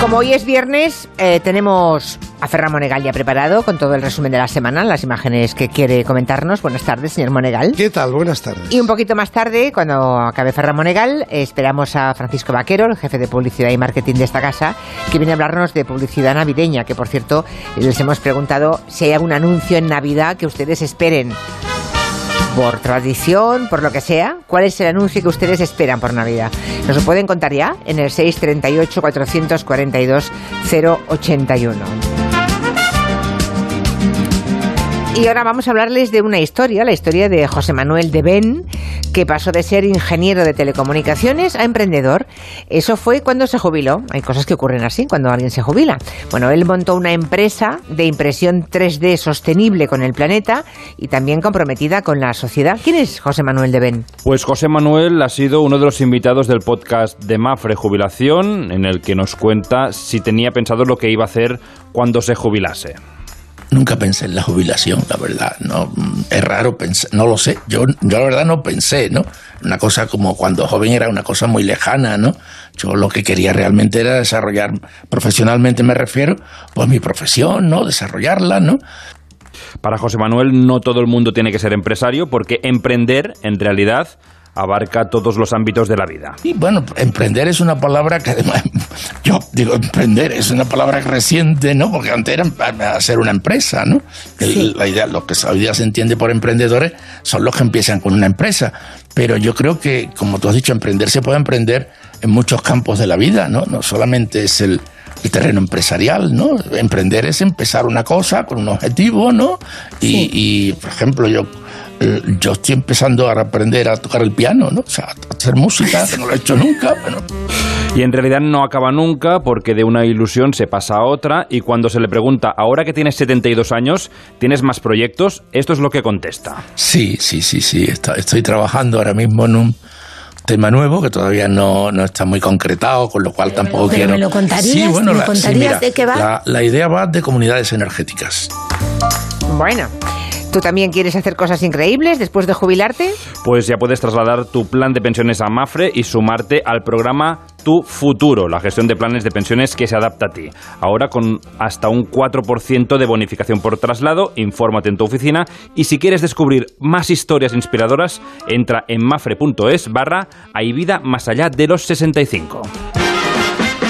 Como hoy es viernes, eh, tenemos a Ferran Monegal ya preparado con todo el resumen de la semana, las imágenes que quiere comentarnos. Buenas tardes, señor Monegal. ¿Qué tal? Buenas tardes. Y un poquito más tarde, cuando acabe Ferran Monegal, esperamos a Francisco Vaquero, el jefe de publicidad y marketing de esta casa, que viene a hablarnos de publicidad navideña, que por cierto les hemos preguntado si hay algún anuncio en Navidad que ustedes esperen por tradición, por lo que sea, ¿cuál es el anuncio que ustedes esperan por Navidad? Nos lo pueden contar ya en el 638 442 081. Y ahora vamos a hablarles de una historia, la historia de José Manuel de Ben, que pasó de ser ingeniero de telecomunicaciones a emprendedor. Eso fue cuando se jubiló. Hay cosas que ocurren así cuando alguien se jubila. Bueno, él montó una empresa de impresión 3D sostenible con el planeta y también comprometida con la sociedad. ¿Quién es José Manuel de Ben? Pues José Manuel ha sido uno de los invitados del podcast de Mafre Jubilación, en el que nos cuenta si tenía pensado lo que iba a hacer cuando se jubilase. Nunca pensé en la jubilación, la verdad. No, es raro pensar, no lo sé. Yo, yo la verdad no pensé, ¿no? Una cosa como cuando joven era una cosa muy lejana, ¿no? Yo lo que quería realmente era desarrollar, profesionalmente me refiero, pues mi profesión, ¿no? Desarrollarla, ¿no? Para José Manuel no todo el mundo tiene que ser empresario porque emprender en realidad abarca todos los ámbitos de la vida. Y bueno, emprender es una palabra que además, yo digo emprender, es una palabra reciente, ¿no? Porque antes era hacer una empresa, ¿no? La idea, lo que hoy día se entiende por emprendedores son los que empiezan con una empresa. Pero yo creo que, como tú has dicho, emprender se puede emprender en muchos campos de la vida, ¿no? No solamente es el, el terreno empresarial, ¿no? Emprender es empezar una cosa con un objetivo, ¿no? Y, y por ejemplo, yo eh, yo estoy empezando a aprender a tocar el piano, ¿no? O sea, a hacer música, que no lo he hecho nunca. Y en realidad no acaba nunca porque de una ilusión se pasa a otra y cuando se le pregunta, ahora que tienes 72 años, ¿tienes más proyectos? Esto es lo que contesta. Sí, sí, sí, sí. Estoy trabajando ahora mismo en un tema nuevo que todavía no, no está muy concretado, con lo cual tampoco pero quiero... ¿Me lo contarías? Sí, bueno, ¿Me la, contarías sí, mira, de qué va? La, la idea va de comunidades energéticas. Bueno. ¿Tú también quieres hacer cosas increíbles después de jubilarte? Pues ya puedes trasladar tu plan de pensiones a Mafre y sumarte al programa Tu Futuro, la gestión de planes de pensiones que se adapta a ti. Ahora con hasta un 4% de bonificación por traslado, infórmate en tu oficina y si quieres descubrir más historias inspiradoras, entra en mafre.es barra Hay vida más allá de los 65.